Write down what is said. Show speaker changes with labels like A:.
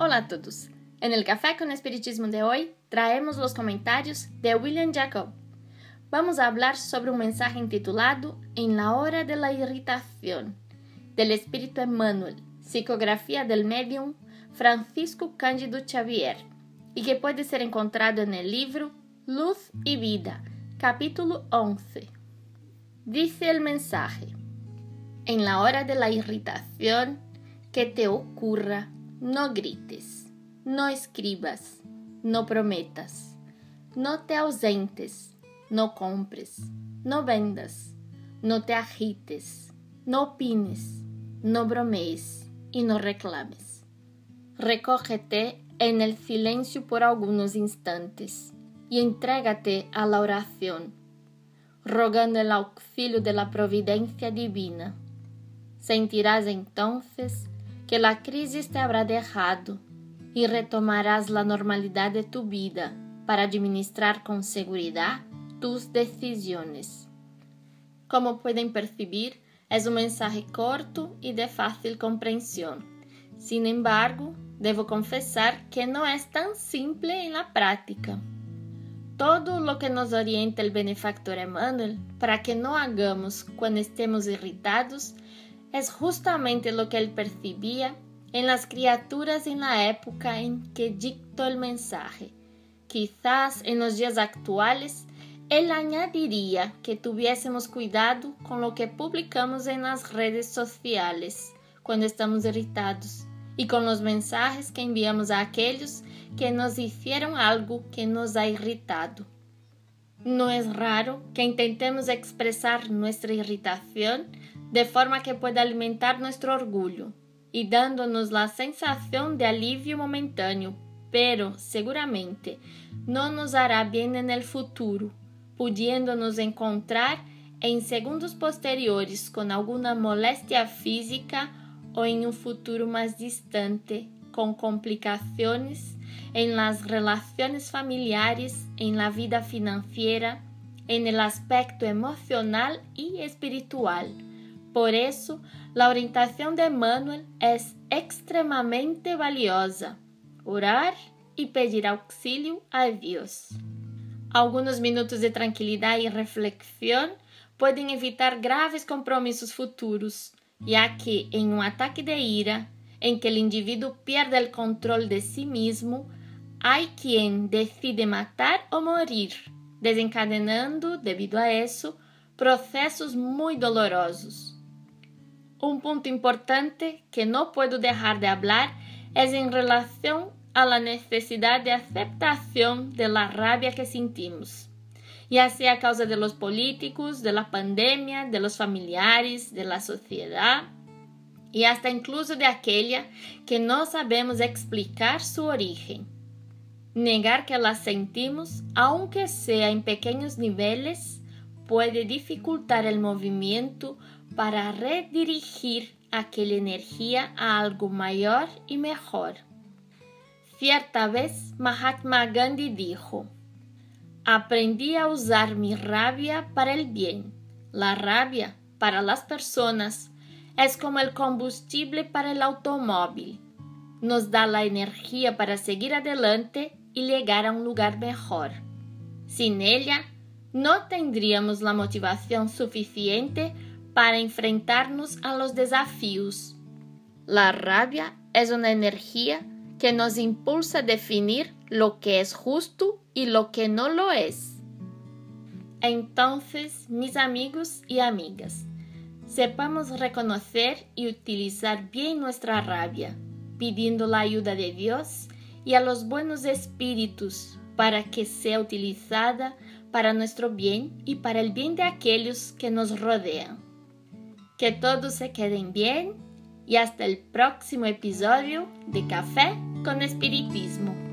A: Hola a todos. En el Café con Espiritismo de hoy traemos los comentarios de William Jacob. Vamos a hablar sobre un mensaje intitulado En la hora de la irritación, del Espíritu Emmanuel, psicografía del medium Francisco Cândido Xavier, y que puede ser encontrado en el libro Luz y Vida, capítulo 11. Dice el mensaje, en la hora de la irritación que te ocurra, no grites, no escribas, no prometas, no te ausentes, no compres, no vendas, no te agites, no opines, no bromees y no reclames. Recógete en el silencio por algunos instantes y entrégate a la oración, rogando el auxilio de la providencia divina. Sentirás entonces que la crisis te habrá dejado y retomarás la normalidad de tu vida para administrar con seguridad tus decisiones. Como pueden percibir, es un mensaje corto y de fácil comprensión. Sin embargo, debo confesar que no es tan simple en la. Todo lo que nos orienta el benefactor Emmanuel para que no hagamos cuando estemos irritados es justamente lo que él percibía en las criaturas en la época en que dictó el mensaje. Quizás en los días actuales él añadiría que tuviésemos cuidado con lo que publicamos en las redes sociales cuando estamos irritados y con los mensajes que enviamos a aquellos que nos hicieron algo que nos ha irritado. No es raro que intentemos expresar nuestra irritación de forma que pueda alimentar nuestro orgullo y dándonos la sensación de alivio momentáneo, pero seguramente no nos hará bien en el futuro, pudiéndonos encontrar en segundos posteriores con alguna molestia física o en un futuro más distante con complicaciones en las relaciones familiares, en la vida financiera, en el aspecto emocional y espiritual Por isso, a orientação de Emmanuel é extremamente valiosa. Orar e pedir auxílio a Deus. Alguns minutos de tranquilidade e reflexão podem evitar graves compromissos futuros, já que, em um ataque de ira, em que o indivíduo perde o controle de si mesmo, há quem decide matar ou morrer, desencadenando, devido a isso, processos muito dolorosos. Un punto importante que no puedo dejar de hablar es en relación a la necesidad de aceptación de la rabia que sentimos, ya sea a causa de los políticos, de la pandemia, de los familiares, de la sociedad y hasta incluso de aquella que no sabemos explicar su origen. Negar que la sentimos, aunque sea en pequeños niveles, puede dificultar el movimiento para redirigir aquella energía a algo mayor y mejor. Cierta vez Mahatma Gandhi dijo, aprendí a usar mi rabia para el bien. La rabia para las personas es como el combustible para el automóvil. Nos da la energía para seguir adelante y llegar a un lugar mejor. Sin ella, no tendríamos la motivación suficiente para enfrentarnos a los desafíos. La rabia es una energía que nos impulsa a definir lo que es justo y lo que no lo es. Entonces, mis amigos y amigas, sepamos reconocer y utilizar bien nuestra rabia, pidiendo la ayuda de Dios y a los buenos espíritus para que sea utilizada para nuestro bien y para el bien de aquellos que nos rodean. Que todos se queden bien y hasta el próximo episodio de Café con Espiritismo.